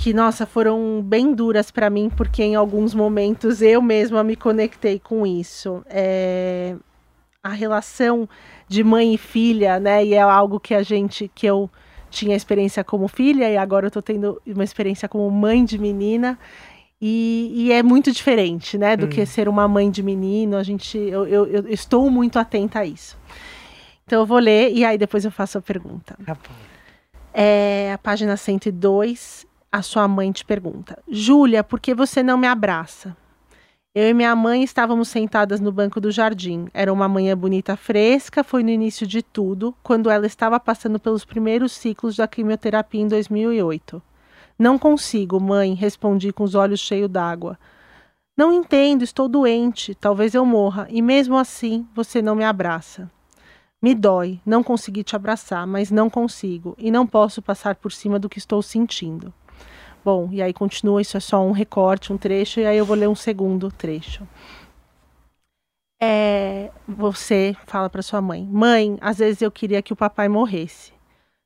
que nossa foram bem duras para mim porque em alguns momentos eu mesma me conectei com isso é, a relação de mãe e filha né e é algo que a gente que eu tinha experiência como filha e agora eu tô tendo uma experiência como mãe de menina e, e, é muito diferente, né, do hum. que ser uma mãe de menino. A gente, eu, eu, eu, estou muito atenta a isso. Então eu vou ler e aí depois eu faço a pergunta. Tá bom. É, a página 102, a sua mãe te pergunta: Júlia, por que você não me abraça? Eu e minha mãe estávamos sentadas no banco do jardim. Era uma manhã bonita, fresca. Foi no início de tudo, quando ela estava passando pelos primeiros ciclos da quimioterapia em 2008. Não consigo, mãe, respondi com os olhos cheios d'água. Não entendo, estou doente, talvez eu morra, e mesmo assim você não me abraça. Me dói, não consegui te abraçar, mas não consigo, e não posso passar por cima do que estou sentindo. Bom, e aí continua, isso é só um recorte, um trecho, e aí eu vou ler um segundo trecho. É, você fala para sua mãe: Mãe, às vezes eu queria que o papai morresse.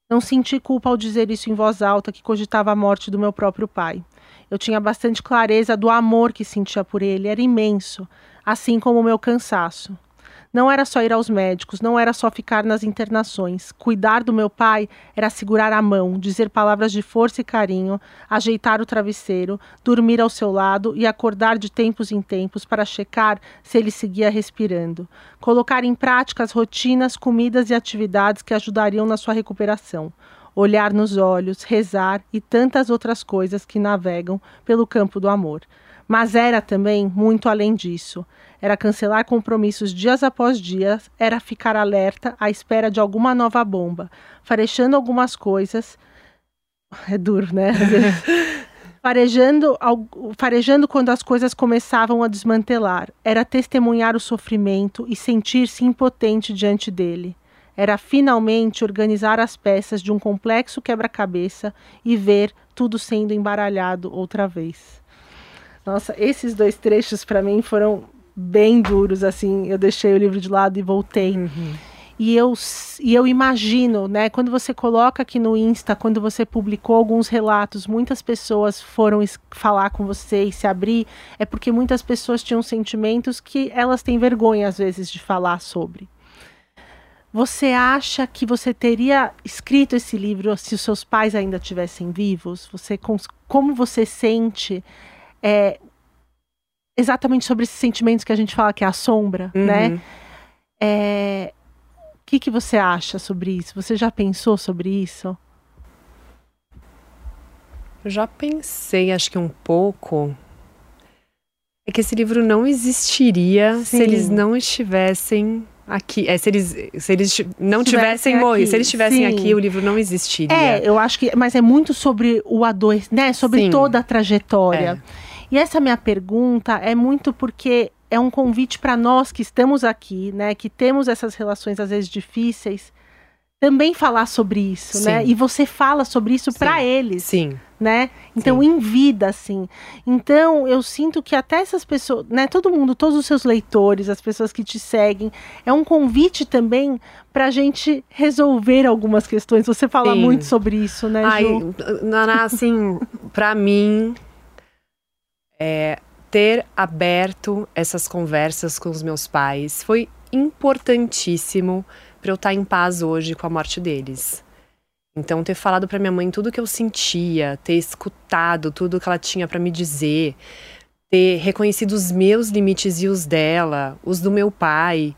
Não senti culpa ao dizer isso em voz alta, que cogitava a morte do meu próprio pai. Eu tinha bastante clareza do amor que sentia por ele, era imenso, assim como o meu cansaço. Não era só ir aos médicos, não era só ficar nas internações. Cuidar do meu pai era segurar a mão, dizer palavras de força e carinho, ajeitar o travesseiro, dormir ao seu lado e acordar de tempos em tempos para checar se ele seguia respirando. Colocar em prática as rotinas, comidas e atividades que ajudariam na sua recuperação. olhar nos olhos, rezar e tantas outras coisas que navegam pelo campo do amor. Mas era também muito além disso. Era cancelar compromissos dias após dias, era ficar alerta à espera de alguma nova bomba, farejando algumas coisas. É duro, né? farejando, farejando quando as coisas começavam a desmantelar. Era testemunhar o sofrimento e sentir-se impotente diante dele. Era finalmente organizar as peças de um complexo quebra-cabeça e ver tudo sendo embaralhado outra vez. Nossa, esses dois trechos para mim foram bem duros, assim. Eu deixei o livro de lado e voltei. Uhum. E eu, e eu imagino, né, quando você coloca aqui no Insta, quando você publicou alguns relatos, muitas pessoas foram falar com você e se abrir, é porque muitas pessoas tinham sentimentos que elas têm vergonha, às vezes, de falar sobre. Você acha que você teria escrito esse livro se os seus pais ainda estivessem vivos? Você, como você sente é, exatamente sobre esses sentimentos que a gente fala que é a sombra, uhum. né? É, o que, que você acha sobre isso? Você já pensou sobre isso? Eu já pensei, acho que um pouco. É que esse livro não existiria Sim. se eles não estivessem aqui. É, se eles, se eles não tivessem morrido, se eles estivessem aqui, o livro não existiria. É, eu acho que. Mas é muito sobre o adoecimento, né? Sobre Sim. toda a trajetória. É. E essa minha pergunta é muito porque é um convite para nós que estamos aqui, né, que temos essas relações às vezes difíceis, também falar sobre isso, né? Sim. né? E você fala sobre isso para eles, Sim. né? Então Sim. em vida, assim. Então eu sinto que até essas pessoas, né? Todo mundo, todos os seus leitores, as pessoas que te seguem, é um convite também para a gente resolver algumas questões. Você fala Sim. muito sobre isso, né, Ai, Ju? Naná, assim, para mim é, ter aberto essas conversas com os meus pais foi importantíssimo para eu estar tá em paz hoje com a morte deles. Então, ter falado para minha mãe tudo que eu sentia, ter escutado tudo que ela tinha para me dizer, ter reconhecido os meus limites e os dela, os do meu pai,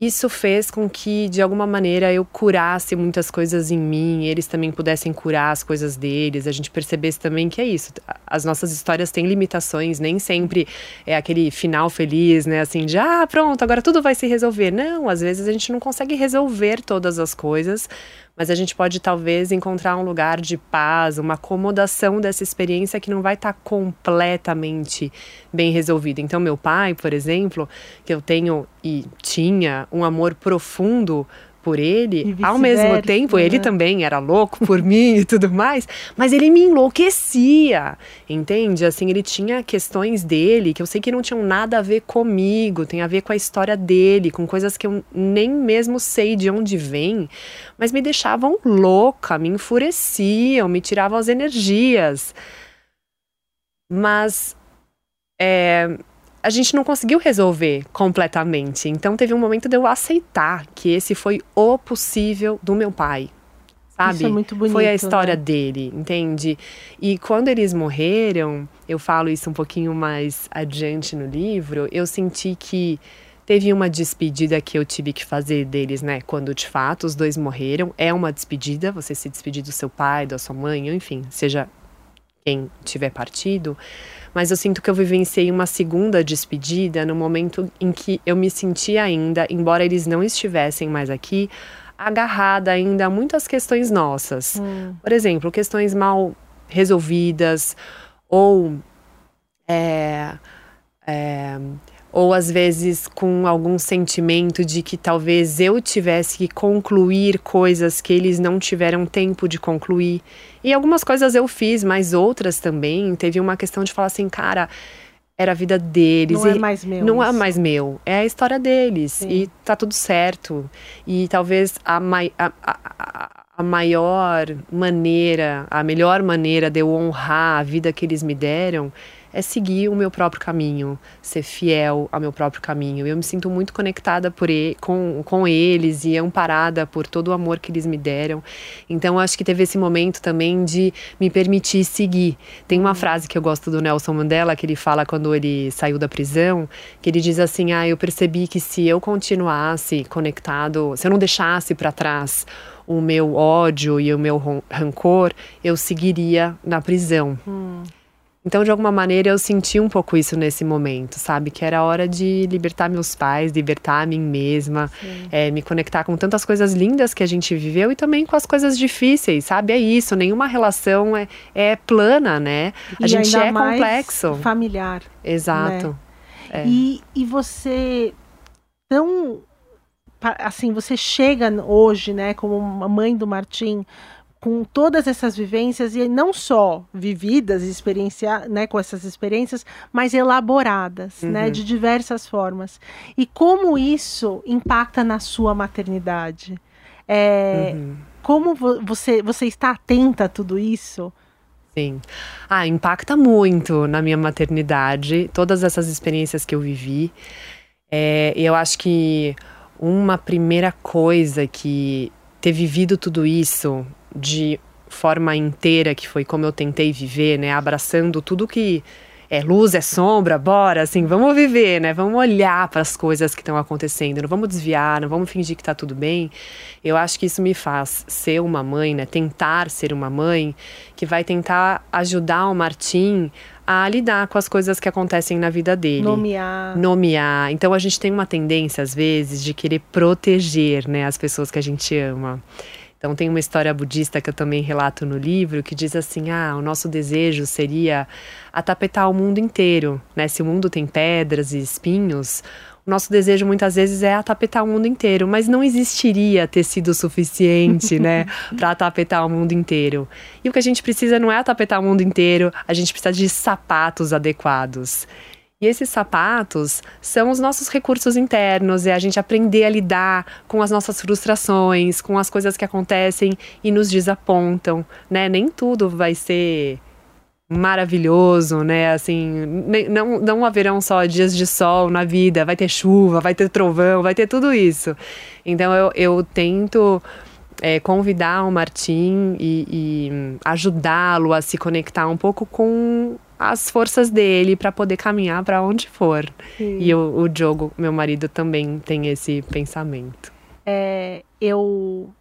isso fez com que, de alguma maneira, eu curasse muitas coisas em mim, eles também pudessem curar as coisas deles, a gente percebesse também que é isso. As nossas histórias têm limitações, nem sempre é aquele final feliz, né? Assim, de ah, pronto, agora tudo vai se resolver. Não, às vezes a gente não consegue resolver todas as coisas, mas a gente pode talvez encontrar um lugar de paz, uma acomodação dessa experiência que não vai estar tá completamente bem resolvida. Então, meu pai, por exemplo, que eu tenho e tinha um amor profundo por ele, ao mesmo tempo né? ele também era louco por mim e tudo mais, mas ele me enlouquecia, entende? Assim, ele tinha questões dele que eu sei que não tinham nada a ver comigo, tem a ver com a história dele, com coisas que eu nem mesmo sei de onde vem, mas me deixavam louca, me enfureciam, me tiravam as energias. Mas é, a gente não conseguiu resolver completamente. Então teve um momento de eu aceitar que esse foi o possível do meu pai. Sabe? Isso é muito bonito. Foi a história né? dele, entende? E quando eles morreram, eu falo isso um pouquinho mais adiante no livro, eu senti que teve uma despedida que eu tive que fazer deles, né? Quando de fato os dois morreram. É uma despedida, você se despedir do seu pai, da sua mãe, enfim, seja quem tiver partido mas eu sinto que eu vivenciei uma segunda despedida no momento em que eu me senti ainda, embora eles não estivessem mais aqui, agarrada ainda a muitas questões nossas. Hum. Por exemplo, questões mal resolvidas ou é, é, ou às vezes com algum sentimento de que talvez eu tivesse que concluir coisas que eles não tiveram tempo de concluir. E algumas coisas eu fiz, mas outras também. Teve uma questão de falar assim, cara, era a vida deles. Não é mais meu. Não é mais meu. É a história deles. Sim. E tá tudo certo. E talvez a, mai, a, a, a maior maneira, a melhor maneira de eu honrar a vida que eles me deram é seguir o meu próprio caminho, ser fiel ao meu próprio caminho. Eu me sinto muito conectada por ele, com, com eles e amparada por todo o amor que eles me deram. Então acho que teve esse momento também de me permitir seguir. Tem uma uhum. frase que eu gosto do Nelson Mandela que ele fala quando ele saiu da prisão, que ele diz assim: "Ah, eu percebi que se eu continuasse conectado, se eu não deixasse para trás o meu ódio e o meu rancor, eu seguiria na prisão. Hum. Então, de alguma maneira, eu senti um pouco isso nesse momento, sabe? Que era hora de libertar meus pais, libertar a mim mesma, é, me conectar com tantas coisas lindas que a gente viveu e também com as coisas difíceis, sabe? É isso, nenhuma relação é, é plana, né? A e gente é complexo. Familiar. Exato. Né? É. E, e você tão assim, você chega hoje, né, como mãe do Martim, com todas essas vivências e não só vividas, experienciar, né, com essas experiências, mas elaboradas, né, uhum. né, de diversas formas. E como isso impacta na sua maternidade? É, uhum. Como vo você você está atenta a tudo isso? Sim. Ah, impacta muito na minha maternidade, todas essas experiências que eu vivi. É, eu acho que uma primeira coisa que ter vivido tudo isso de forma inteira, que foi como eu tentei viver, né, abraçando tudo que é luz, é sombra, bora, assim, vamos viver, né? Vamos olhar para as coisas que estão acontecendo, não vamos desviar, não vamos fingir que está tudo bem. Eu acho que isso me faz ser uma mãe, né? Tentar ser uma mãe que vai tentar ajudar o Martim a lidar com as coisas que acontecem na vida dele. Nomear. Nomear. Então a gente tem uma tendência, às vezes, de querer proteger né, as pessoas que a gente ama. Então tem uma história budista que eu também relato no livro que diz assim: ah, o nosso desejo seria atapetar o mundo inteiro, né? Se o mundo tem pedras e espinhos, o nosso desejo muitas vezes é atapetar o mundo inteiro, mas não existiria tecido suficiente, né, para atapetar o mundo inteiro. E o que a gente precisa não é atapetar o mundo inteiro, a gente precisa de sapatos adequados. E esses sapatos são os nossos recursos internos, é a gente aprender a lidar com as nossas frustrações, com as coisas que acontecem e nos desapontam, né? Nem tudo vai ser maravilhoso, né? Assim, não, não haverão só dias de sol na vida, vai ter chuva, vai ter trovão, vai ter tudo isso. Então eu, eu tento é, convidar o Martim e, e ajudá-lo a se conectar um pouco com as forças dele para poder caminhar para onde for. Sim. E o, o Diogo, meu marido, também tem esse pensamento. É, eu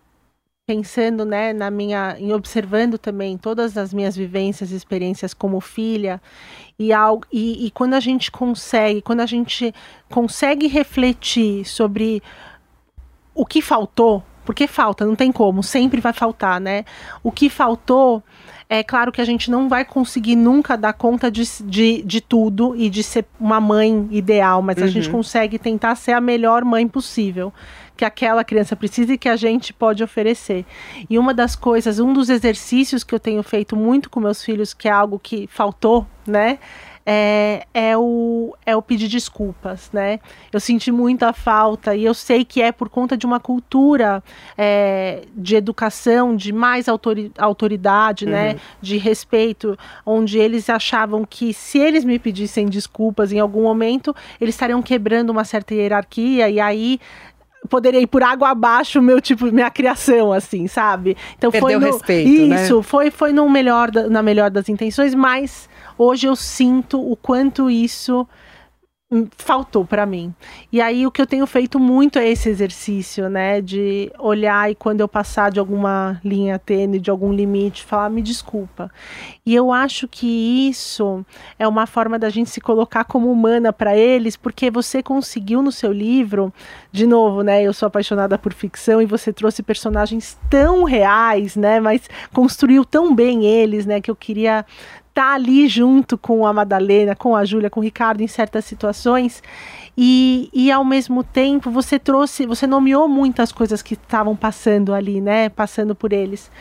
pensando, né, na minha, em observando também todas as minhas vivências, experiências como filha e algo e, e quando a gente consegue, quando a gente consegue refletir sobre o que faltou, porque falta, não tem como, sempre vai faltar, né? O que faltou é claro que a gente não vai conseguir nunca dar conta de, de, de tudo e de ser uma mãe ideal, mas uhum. a gente consegue tentar ser a melhor mãe possível que aquela criança precisa e que a gente pode oferecer. E uma das coisas, um dos exercícios que eu tenho feito muito com meus filhos, que é algo que faltou, né? É, é, o, é o pedir desculpas, né? Eu senti muita falta e eu sei que é por conta de uma cultura é, de educação, de mais autori autoridade, né? uhum. né? De respeito, onde eles achavam que se eles me pedissem desculpas em algum momento, eles estariam quebrando uma certa hierarquia e aí poderia ir por água abaixo meu tipo minha criação assim sabe então Perdeu foi no, respeito, né? isso né? foi foi no melhor na melhor das intenções mas hoje eu sinto o quanto isso faltou para mim. E aí o que eu tenho feito muito é esse exercício, né, de olhar e quando eu passar de alguma linha tênue, de algum limite, falar me desculpa. E eu acho que isso é uma forma da gente se colocar como humana para eles, porque você conseguiu no seu livro, de novo, né, eu sou apaixonada por ficção e você trouxe personagens tão reais, né, mas construiu tão bem eles, né, que eu queria tá ali junto com a Madalena, com a Júlia, com o Ricardo em certas situações. E, e ao mesmo tempo você trouxe, você nomeou muitas coisas que estavam passando ali, né? Passando por eles.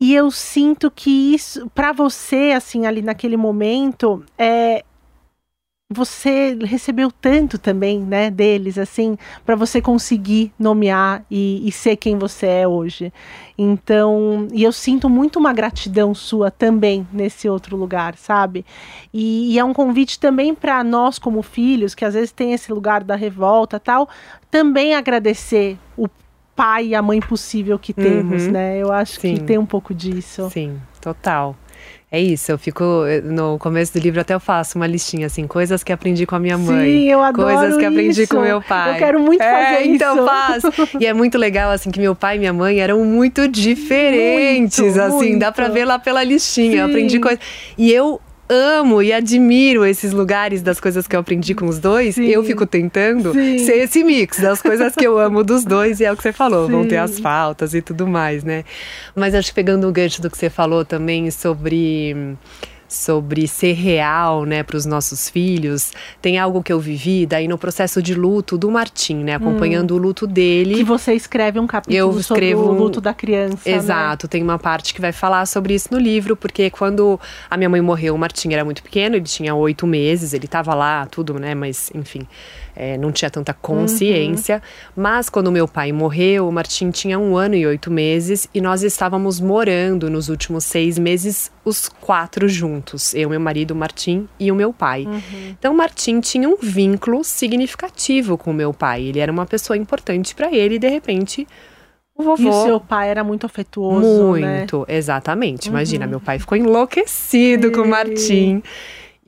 E eu sinto que isso, para você, assim, ali naquele momento, é, você recebeu tanto também, né, deles, assim, para você conseguir nomear e, e, ser quem você é hoje. Então, e eu sinto muito uma gratidão sua também nesse outro lugar, sabe? E, e é um convite também para nós como filhos, que às vezes tem esse lugar da revolta, tal, também agradecer o pai e a mãe possível que temos, uhum. né? Eu acho Sim. que tem um pouco disso. Sim, total. É isso, eu fico. No começo do livro até eu faço uma listinha, assim, coisas que aprendi com a minha mãe. Sim, eu adoro Coisas que aprendi isso. com meu pai. Eu quero muito é, fazer então isso. Então faço. E é muito legal, assim, que meu pai e minha mãe eram muito diferentes, muito, assim, muito. dá pra ver lá pela listinha. Sim. Eu aprendi coisas. E eu amo e admiro esses lugares das coisas que eu aprendi com os dois, Sim. eu fico tentando Sim. ser esse mix das coisas que eu amo dos dois, e é o que você falou, Sim. vão ter as faltas e tudo mais, né? Mas acho que pegando o gancho do que você falou também sobre sobre ser real, né, para os nossos filhos. Tem algo que eu vivi daí no processo de luto do Martim, né, acompanhando hum. o luto dele. Que você escreve um capítulo eu escrevo sobre o luto da criança. Exato, né? tem uma parte que vai falar sobre isso no livro, porque quando a minha mãe morreu, o Martim era muito pequeno, ele tinha oito meses, ele estava lá, tudo, né, mas enfim. É, não tinha tanta consciência. Uhum. Mas quando meu pai morreu, o Martim tinha um ano e oito meses e nós estávamos morando nos últimos seis meses os quatro juntos. Eu, meu marido, o Martim e o meu pai. Uhum. Então, o Martim tinha um vínculo significativo com o meu pai. Ele era uma pessoa importante para ele e, de repente, o vovô. E o seu pai era muito afetuoso. Muito, né? exatamente. Imagina, meu pai ficou enlouquecido Sim. com o Martim.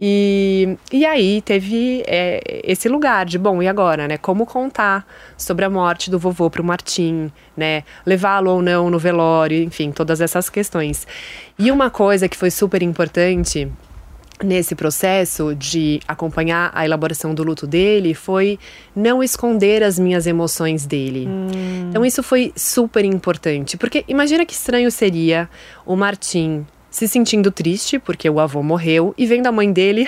E, e aí teve é, esse lugar de, bom, e agora, né? Como contar sobre a morte do vovô para o Martim, né? Levá-lo ou não no velório, enfim, todas essas questões. E uma coisa que foi super importante nesse processo de acompanhar a elaboração do luto dele foi não esconder as minhas emoções dele. Hum. Então isso foi super importante, porque imagina que estranho seria o Martim se sentindo triste porque o avô morreu e vendo a mãe dele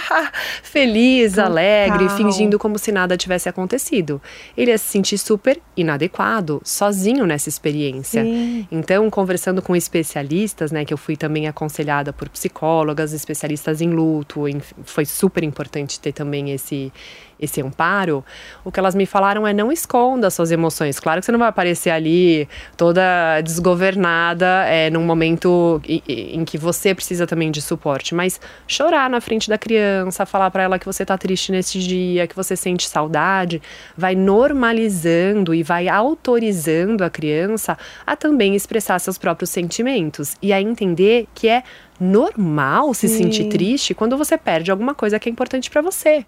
feliz, Total. alegre, fingindo como se nada tivesse acontecido. Ele ia se sentir super inadequado, sozinho nessa experiência. Sim. Então, conversando com especialistas, né, que eu fui também aconselhada por psicólogas, especialistas em luto, foi super importante ter também esse esse amparo, o que elas me falaram é não esconda suas emoções. Claro que você não vai aparecer ali toda desgovernada é, num momento em, em que você precisa também de suporte, mas chorar na frente da criança, falar para ela que você tá triste nesse dia, que você sente saudade, vai normalizando e vai autorizando a criança a também expressar seus próprios sentimentos e a entender que é normal se Sim. sentir triste quando você perde alguma coisa que é importante para você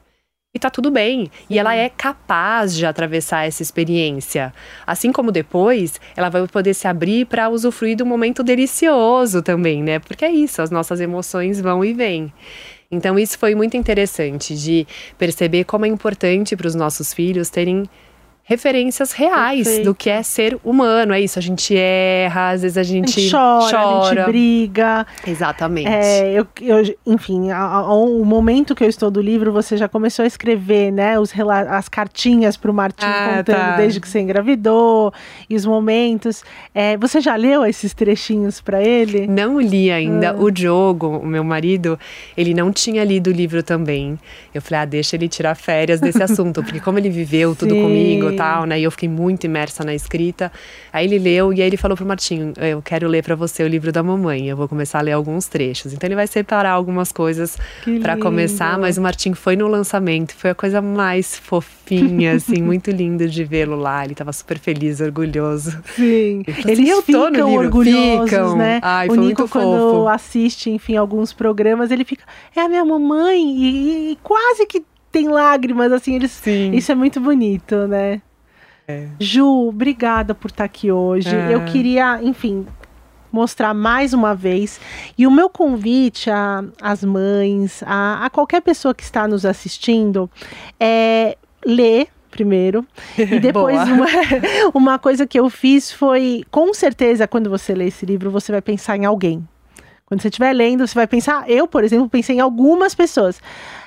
e tá tudo bem. Sim. E ela é capaz de atravessar essa experiência. Assim como depois, ela vai poder se abrir para usufruir do momento delicioso também, né? Porque é isso, as nossas emoções vão e vêm. Então, isso foi muito interessante de perceber como é importante para os nossos filhos terem referências reais Perfeito. do que é ser humano. É isso, a gente erra, às vezes a gente, a gente chora, chora. a gente briga. Exatamente. É, eu, eu, enfim, o momento que eu estou do livro, você já começou a escrever, né, os as cartinhas para o Martim Ah, contando tá. desde que você engravidou e os momentos. É, você já leu esses trechinhos para ele? Não li ainda. Ah. O Diogo, o meu marido, ele não tinha lido o livro também. Eu falei, ah, deixa ele tirar férias desse assunto, porque como ele viveu tudo Sim. comigo tal, né? E eu fiquei muito imersa na escrita. Aí ele leu e aí ele falou pro Martinho, eu quero ler para você o livro da mamãe. Eu vou começar a ler alguns trechos. Então ele vai separar algumas coisas para começar, mas o Martinho foi no lançamento, foi a coisa mais fofinha, assim, muito lindo de vê-lo lá. Ele tava super feliz, orgulhoso. Sim. Assim, Eles "Eu ficam livro." orgulhosos, Ficam. né? Ai, o foi Nico, muito quando fofo. assiste, enfim, alguns programas, ele fica, é a minha mamãe, e, e quase que tem lágrimas, assim, eles. Sim. Isso é muito bonito, né? É. Ju, obrigada por estar aqui hoje. Ah. Eu queria, enfim, mostrar mais uma vez. E o meu convite às mães, a, a qualquer pessoa que está nos assistindo, é ler primeiro. E depois uma, uma coisa que eu fiz foi, com certeza, quando você lê esse livro, você vai pensar em alguém. Quando você estiver lendo, você vai pensar. Eu, por exemplo, pensei em algumas pessoas.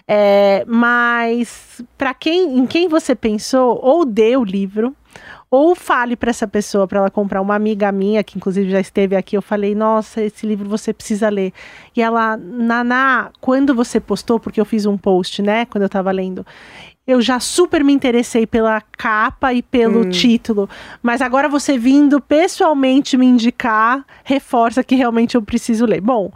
É, mas para quem, em quem você pensou, ou dê o livro, ou fale para essa pessoa para ela comprar. Uma amiga minha, que inclusive já esteve aqui, eu falei: Nossa, esse livro você precisa ler. E ela, Naná, quando você postou, porque eu fiz um post, né, quando eu estava lendo, eu já super me interessei pela capa e pelo hum. título. Mas agora você vindo pessoalmente me indicar, reforça que realmente eu preciso ler. Bom,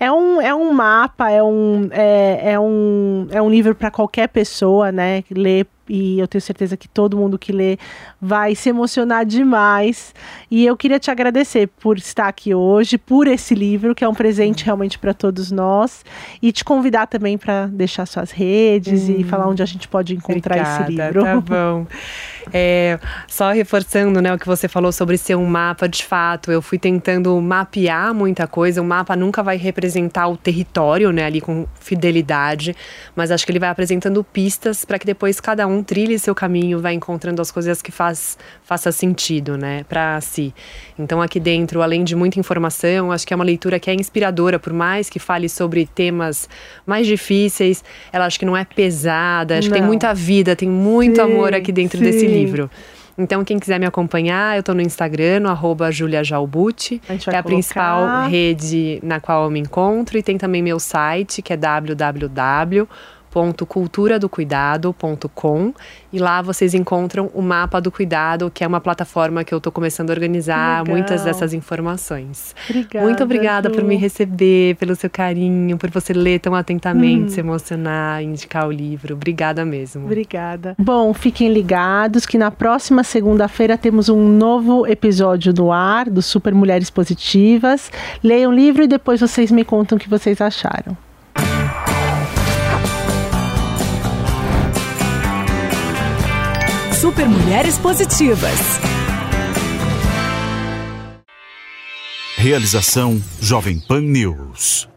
é um, é um mapa, é um, é, é um, é um livro para qualquer pessoa, né? Ler e eu tenho certeza que todo mundo que lê vai se emocionar demais. E eu queria te agradecer por estar aqui hoje, por esse livro, que é um presente realmente para todos nós, e te convidar também para deixar suas redes hum, e falar onde a gente pode encontrar obrigada, esse livro. Tá bom. É, só reforçando né, o que você falou sobre ser um mapa, de fato, eu fui tentando mapear muita coisa. O mapa nunca vai representar o território né, ali com fidelidade, mas acho que ele vai apresentando pistas para que depois cada um trilhe seu caminho, vai encontrando as coisas que faz, faça sentido né, para si. Então, aqui dentro, além de muita informação, acho que é uma leitura que é inspiradora, por mais que fale sobre temas mais difíceis, ela acho que não é pesada, acho não. que tem muita vida, tem muito sim, amor aqui dentro sim. desse livro. Então, quem quiser me acompanhar, eu estou no Instagram, no arroba juliajalbucci, que é a colocar. principal rede na qual eu me encontro. E tem também meu site, que é www www.culturadocuidado.com e lá vocês encontram o mapa do cuidado, que é uma plataforma que eu estou começando a organizar Legal. muitas dessas informações. Obrigada, Muito obrigada Ju. por me receber, pelo seu carinho, por você ler tão atentamente, hum. se emocionar, indicar o livro. Obrigada mesmo. Obrigada. Bom, fiquem ligados que na próxima segunda-feira temos um novo episódio no ar do Super Mulheres Positivas. Leiam o livro e depois vocês me contam o que vocês acharam. Super Mulheres Positivas. Realização Jovem Pan News.